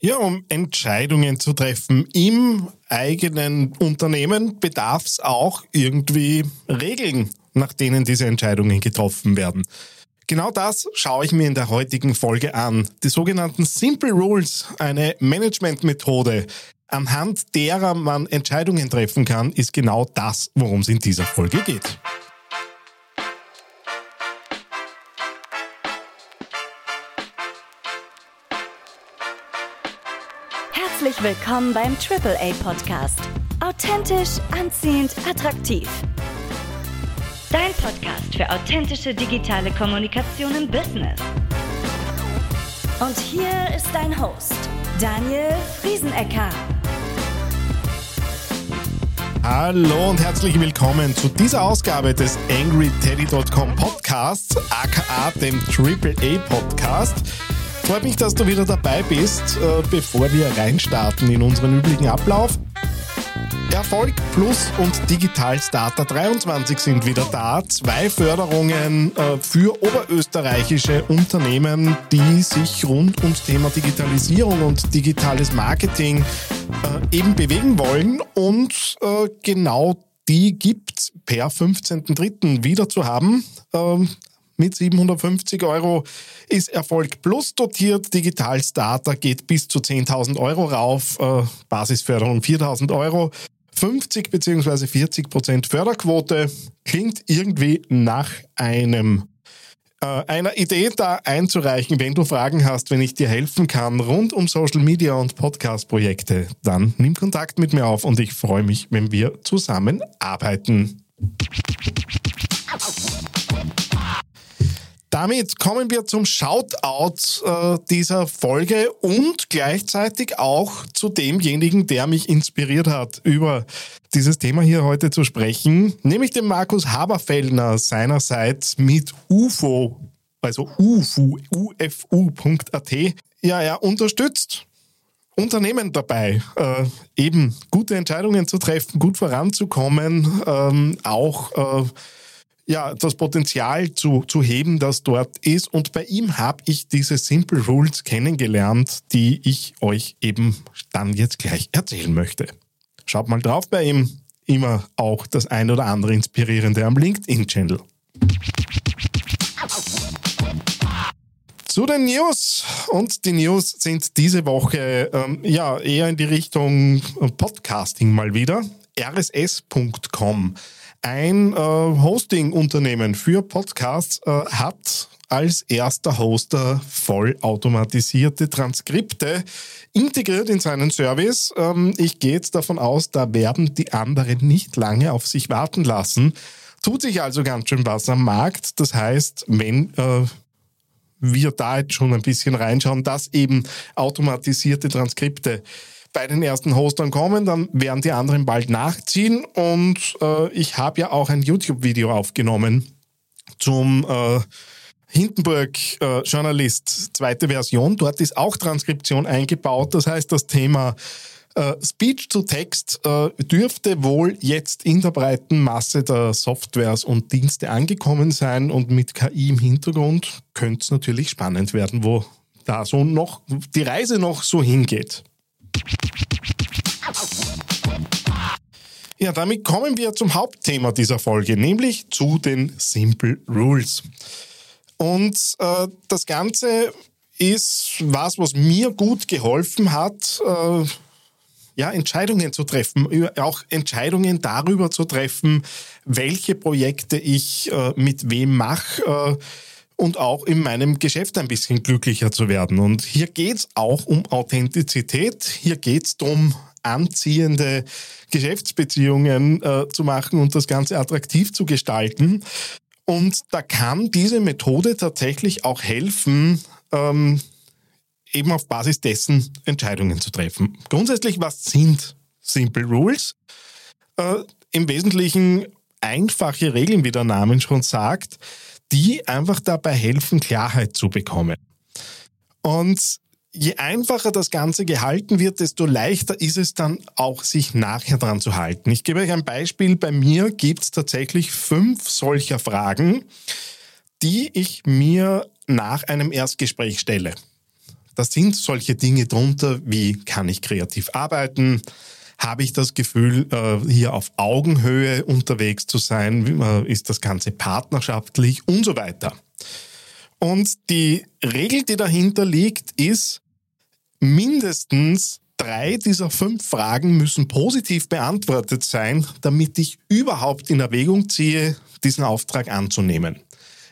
Ja, um Entscheidungen zu treffen im eigenen Unternehmen bedarf es auch irgendwie Regeln, nach denen diese Entscheidungen getroffen werden. Genau das schaue ich mir in der heutigen Folge an. Die sogenannten Simple Rules, eine Managementmethode, anhand derer man Entscheidungen treffen kann, ist genau das, worum es in dieser Folge geht. Herzlich willkommen beim AAA Podcast. Authentisch, anziehend, attraktiv. Dein Podcast für authentische digitale Kommunikation im Business. Und hier ist dein Host, Daniel Friesenecker. Hallo und herzlich willkommen zu dieser Ausgabe des AngryTeddy.com Podcasts, aka dem AAA Podcast. Freut mich, dass du wieder dabei bist, äh, bevor wir reinstarten in unseren üblichen Ablauf. Erfolg Plus und Digital Starter 23 sind wieder da. Zwei Förderungen äh, für oberösterreichische Unternehmen, die sich rund ums Thema Digitalisierung und digitales Marketing äh, eben bewegen wollen. Und genau die gibt es per 15.03. wieder zu haben. Mit 750 Euro ist Erfolg Plus dotiert. Digital Starter geht bis zu 10.000 Euro rauf. Äh, Basisförderung 4.000 Euro. 50 bzw. 40 Prozent Förderquote klingt irgendwie nach einem äh, einer Idee da einzureichen, wenn du Fragen hast, wenn ich dir helfen kann rund um Social Media und Podcast-Projekte, dann nimm Kontakt mit mir auf und ich freue mich, wenn wir zusammenarbeiten. Damit kommen wir zum Shoutout äh, dieser Folge und gleichzeitig auch zu demjenigen, der mich inspiriert hat, über dieses Thema hier heute zu sprechen, nämlich dem Markus Haberfellner seinerseits mit UFO, also UFU, ufu.at. Ja, er unterstützt Unternehmen dabei, äh, eben gute Entscheidungen zu treffen, gut voranzukommen, ähm, auch äh, ja, das Potenzial zu, zu heben, das dort ist. Und bei ihm habe ich diese Simple Rules kennengelernt, die ich euch eben dann jetzt gleich erzählen möchte. Schaut mal drauf bei ihm. Immer auch das ein oder andere Inspirierende am LinkedIn-Channel. Zu den News. Und die News sind diese Woche ähm, ja eher in die Richtung Podcasting mal wieder. rss.com ein äh, Hosting-Unternehmen für Podcasts äh, hat als erster Hoster vollautomatisierte Transkripte integriert in seinen Service. Ähm, ich gehe jetzt davon aus, da werden die anderen nicht lange auf sich warten lassen. Tut sich also ganz schön was am Markt. Das heißt, wenn äh, wir da jetzt schon ein bisschen reinschauen, dass eben automatisierte Transkripte bei den ersten Hostern kommen, dann werden die anderen bald nachziehen. Und äh, ich habe ja auch ein YouTube-Video aufgenommen zum äh, Hindenburg-Journalist, zweite Version. Dort ist auch Transkription eingebaut. Das heißt, das Thema äh, Speech to Text äh, dürfte wohl jetzt in der breiten Masse der Softwares und Dienste angekommen sein. Und mit KI im Hintergrund könnte es natürlich spannend werden, wo da so noch die Reise noch so hingeht. Ja, damit kommen wir zum Hauptthema dieser Folge, nämlich zu den Simple Rules. Und äh, das Ganze ist was, was mir gut geholfen hat, äh, ja, Entscheidungen zu treffen, auch Entscheidungen darüber zu treffen, welche Projekte ich äh, mit wem mache äh, und auch in meinem Geschäft ein bisschen glücklicher zu werden. Und hier geht es auch um Authentizität, hier geht es darum, anziehende Geschäftsbeziehungen äh, zu machen und das Ganze attraktiv zu gestalten. Und da kann diese Methode tatsächlich auch helfen, ähm, eben auf Basis dessen Entscheidungen zu treffen. Grundsätzlich, was sind Simple Rules? Äh, Im Wesentlichen einfache Regeln, wie der Name schon sagt, die einfach dabei helfen, Klarheit zu bekommen. Und je einfacher das Ganze gehalten wird, desto leichter ist es dann auch, sich nachher dran zu halten. Ich gebe euch ein Beispiel. Bei mir gibt es tatsächlich fünf solcher Fragen, die ich mir nach einem Erstgespräch stelle. da sind solche Dinge drunter, wie kann ich kreativ arbeiten, habe ich das Gefühl, äh, hier auf Augenhöhe unterwegs zu sein, äh, ist das Ganze partnerschaftlich und so weiter. Und die Regel, die dahinter liegt, ist, mindestens drei dieser fünf Fragen müssen positiv beantwortet sein, damit ich überhaupt in Erwägung ziehe, diesen Auftrag anzunehmen.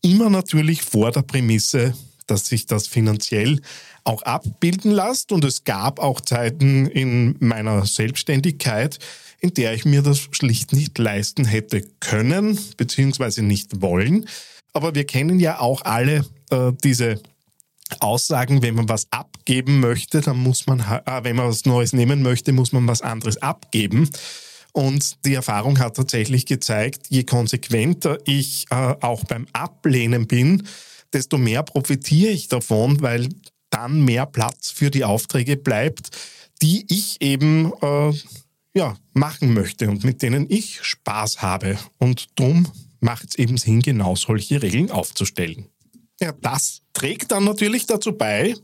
Immer natürlich vor der Prämisse, dass sich das finanziell auch abbilden lässt. Und es gab auch Zeiten in meiner Selbstständigkeit, in der ich mir das schlicht nicht leisten hätte können, beziehungsweise nicht wollen. Aber wir kennen ja auch alle äh, diese Aussagen, wenn man was abgeben möchte, dann muss man, äh, wenn man was Neues nehmen möchte, muss man was anderes abgeben. Und die Erfahrung hat tatsächlich gezeigt, je konsequenter ich äh, auch beim Ablehnen bin, desto mehr profitiere ich davon, weil dann mehr Platz für die Aufträge bleibt, die ich eben äh, ja, machen möchte und mit denen ich Spaß habe. Und darum macht es eben Sinn, genau solche Regeln aufzustellen. Ja, das trägt dann natürlich dazu bei,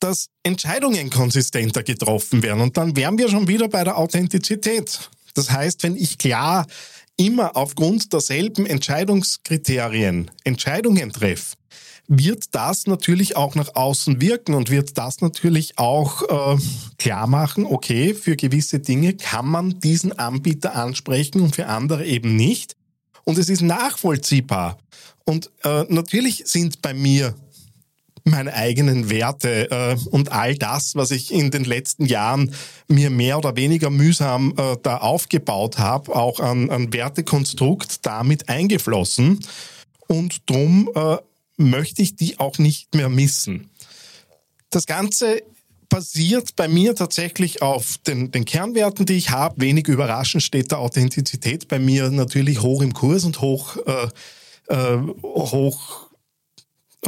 dass Entscheidungen konsistenter getroffen werden. Und dann wären wir schon wieder bei der Authentizität. Das heißt, wenn ich klar immer aufgrund derselben Entscheidungskriterien Entscheidungen treffe, wird das natürlich auch nach außen wirken und wird das natürlich auch äh, klar machen, okay, für gewisse Dinge kann man diesen Anbieter ansprechen und für andere eben nicht. Und es ist nachvollziehbar. Und äh, natürlich sind bei mir meine eigenen Werte äh, und all das, was ich in den letzten Jahren mir mehr oder weniger mühsam äh, da aufgebaut habe, auch an, an Wertekonstrukt damit eingeflossen. Und drum äh, möchte ich die auch nicht mehr missen. Das Ganze basiert bei mir tatsächlich auf den, den Kernwerten, die ich habe. Wenig überraschend steht der Authentizität bei mir natürlich hoch im Kurs und hoch, äh, äh, hoch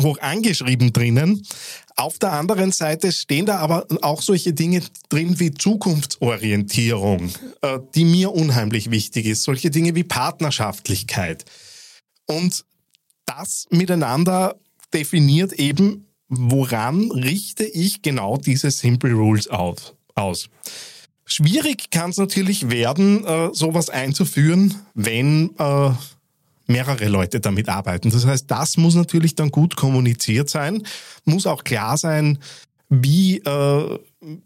hoch angeschrieben drinnen. Auf der anderen Seite stehen da aber auch solche Dinge drin wie Zukunftsorientierung, äh, die mir unheimlich wichtig ist. Solche Dinge wie Partnerschaftlichkeit. Und das miteinander definiert eben, woran richte ich genau diese Simple Rules aus. Schwierig kann es natürlich werden, äh, sowas einzuführen, wenn äh, mehrere Leute damit arbeiten. Das heißt, das muss natürlich dann gut kommuniziert sein, muss auch klar sein, wie äh,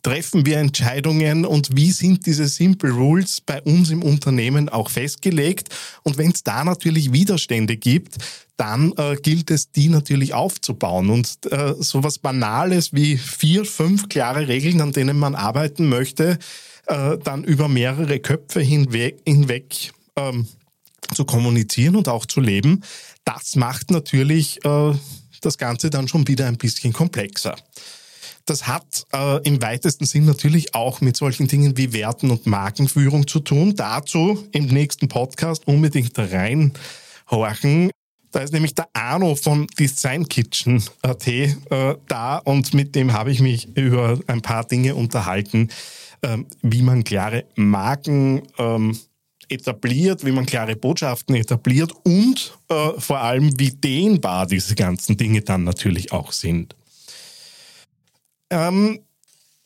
treffen wir Entscheidungen und wie sind diese Simple Rules bei uns im Unternehmen auch festgelegt. Und wenn es da natürlich Widerstände gibt, dann äh, gilt es, die natürlich aufzubauen. Und äh, sowas Banales wie vier, fünf klare Regeln, an denen man arbeiten möchte, äh, dann über mehrere Köpfe hinweg, hinweg ähm, zu kommunizieren und auch zu leben, das macht natürlich äh, das Ganze dann schon wieder ein bisschen komplexer. Das hat äh, im weitesten Sinn natürlich auch mit solchen Dingen wie Werten und Markenführung zu tun. Dazu im nächsten Podcast unbedingt reinhorchen. Da ist nämlich der Arno von Design Kitchen.at äh, da und mit dem habe ich mich über ein paar Dinge unterhalten, äh, wie man klare Marken ähm, etabliert, wie man klare Botschaften etabliert und äh, vor allem, wie dehnbar diese ganzen Dinge dann natürlich auch sind. Ähm,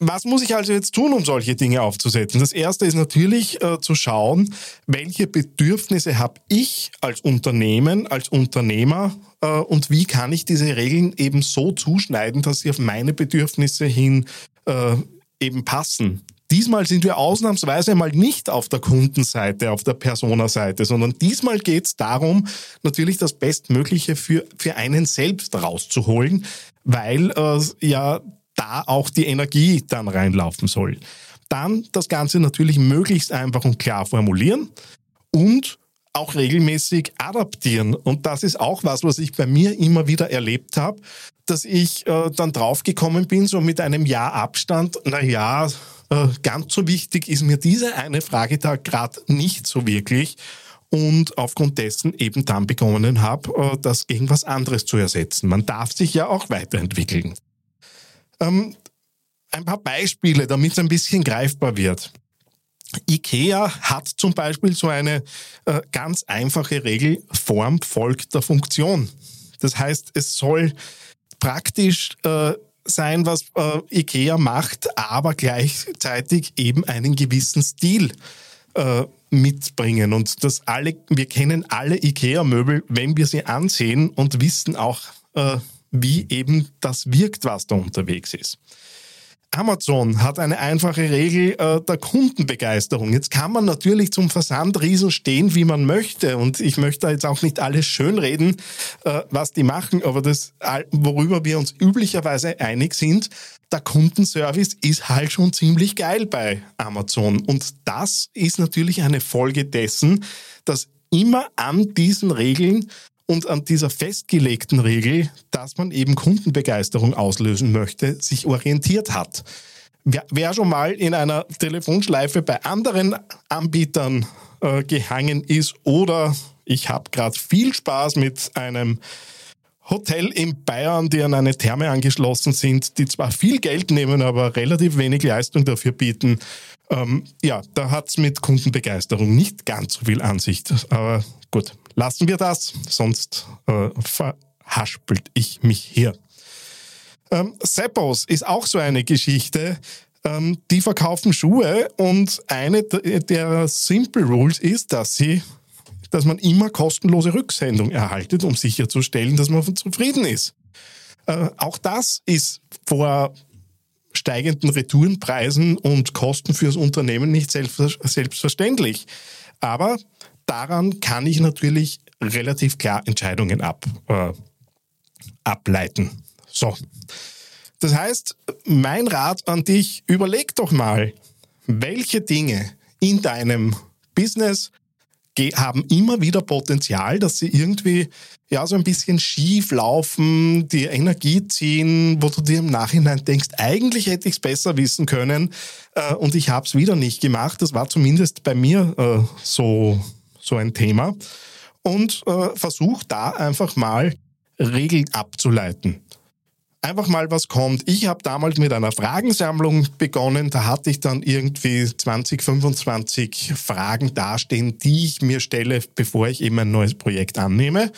was muss ich also jetzt tun, um solche Dinge aufzusetzen? Das erste ist natürlich äh, zu schauen, welche Bedürfnisse habe ich als Unternehmen, als Unternehmer äh, und wie kann ich diese Regeln eben so zuschneiden, dass sie auf meine Bedürfnisse hin äh, eben passen. Diesmal sind wir ausnahmsweise mal nicht auf der Kundenseite, auf der Personaseite, sondern diesmal geht es darum, natürlich das Bestmögliche für, für einen selbst rauszuholen, weil äh, ja da auch die Energie dann reinlaufen soll. Dann das Ganze natürlich möglichst einfach und klar formulieren und auch regelmäßig adaptieren. Und das ist auch was, was ich bei mir immer wieder erlebt habe, dass ich äh, dann draufgekommen bin, so mit einem Jahr Abstand, na ja, äh, ganz so wichtig ist mir diese eine Frage da gerade nicht so wirklich und aufgrund dessen eben dann begonnen habe, äh, das gegen was anderes zu ersetzen. Man darf sich ja auch weiterentwickeln. Ähm, ein paar Beispiele, damit es ein bisschen greifbar wird. IKEA hat zum Beispiel so eine äh, ganz einfache Regel, Form folgt der Funktion. Das heißt, es soll praktisch äh, sein, was äh, IKEA macht, aber gleichzeitig eben einen gewissen Stil äh, mitbringen. Und das alle, wir kennen alle IKEA-Möbel, wenn wir sie ansehen und wissen auch, äh, wie eben das wirkt, was da unterwegs ist. Amazon hat eine einfache Regel äh, der Kundenbegeisterung. Jetzt kann man natürlich zum Versandriesen stehen, wie man möchte. Und ich möchte jetzt auch nicht alles schönreden, äh, was die machen. Aber das, worüber wir uns üblicherweise einig sind, der Kundenservice ist halt schon ziemlich geil bei Amazon. Und das ist natürlich eine Folge dessen, dass immer an diesen Regeln und an dieser festgelegten Regel, dass man eben Kundenbegeisterung auslösen möchte, sich orientiert hat. Wer, schon mal in einer Telefonschleife bei anderen Anbietern äh, gehangen ist oder ich habe gerade viel Spaß mit einem Hotel in Bayern, die an eine Therme angeschlossen sind, die zwar viel Geld nehmen, aber relativ wenig Leistung dafür bieten. Ähm, ja, da hat es mit Kundenbegeisterung nicht ganz so viel Ansicht. Aber gut, lassen wir das, sonst äh, verhaspelt ich mich hier. Ähm, Seppos ist auch so eine Geschichte. Ähm, die verkaufen Schuhe und eine der Simple Rules ist, dass sie dass man immer kostenlose Rücksendung erhaltet, um sicherzustellen, dass man zufrieden ist. Äh, auch das ist vor steigenden Retourenpreisen und Kosten fürs Unternehmen nicht selbstverständlich. Aber daran kann ich natürlich relativ klar Entscheidungen ab, äh, ableiten. So. Das heißt, mein Rat an dich, überleg doch mal, welche Dinge in deinem Business haben immer wieder Potenzial, dass sie irgendwie ja so ein bisschen schief laufen, die Energie ziehen, wo du dir im Nachhinein denkst, eigentlich hätte ich es besser wissen können äh, und ich habe es wieder nicht gemacht. Das war zumindest bei mir äh, so so ein Thema und äh, versuch da einfach mal Regeln abzuleiten. Einfach mal was kommt. Ich habe damals mit einer Fragensammlung begonnen. Da hatte ich dann irgendwie 20, 25 Fragen dastehen, die ich mir stelle, bevor ich eben ein neues Projekt annehme.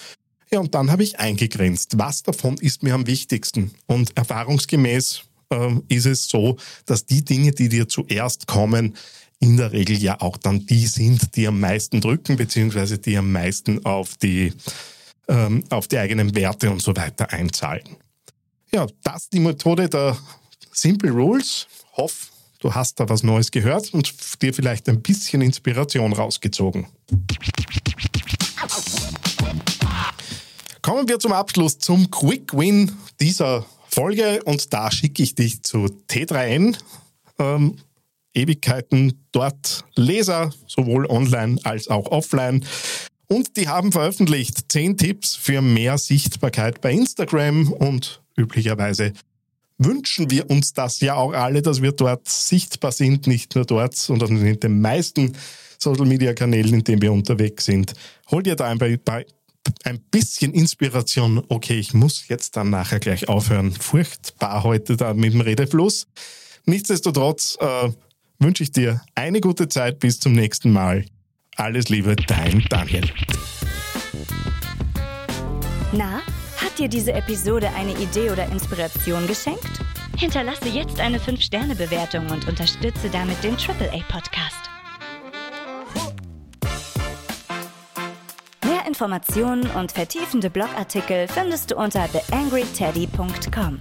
Ja, und dann habe ich eingegrenzt. Was davon ist mir am wichtigsten? Und erfahrungsgemäß äh, ist es so, dass die Dinge, die dir zuerst kommen, in der Regel ja auch dann die sind, die am meisten drücken, beziehungsweise die am meisten auf die, ähm, auf die eigenen Werte und so weiter einzahlen. Ja, das ist die Methode der Simple Rules. Hoff, du hast da was Neues gehört und dir vielleicht ein bisschen Inspiration rausgezogen. Kommen wir zum Abschluss zum Quick Win dieser Folge und da schicke ich dich zu T3N. Ähm, Ewigkeiten dort Leser, sowohl online als auch offline. Und die haben veröffentlicht zehn Tipps für mehr Sichtbarkeit bei Instagram und üblicherweise wünschen wir uns das ja auch alle, dass wir dort sichtbar sind, nicht nur dort, sondern in den meisten Social Media Kanälen, in denen wir unterwegs sind. Hol dir da ein, ein bisschen Inspiration. Okay, ich muss jetzt dann nachher gleich aufhören. Furchtbar heute da mit dem Redefluss. Nichtsdestotrotz, äh, wünsche ich dir eine gute Zeit bis zum nächsten Mal. Alles Liebe, dein Daniel. Na, hat dir diese Episode eine Idee oder Inspiration geschenkt? Hinterlasse jetzt eine 5-Sterne-Bewertung und unterstütze damit den AAA-Podcast. Mehr Informationen und vertiefende Blogartikel findest du unter theangryteddy.com.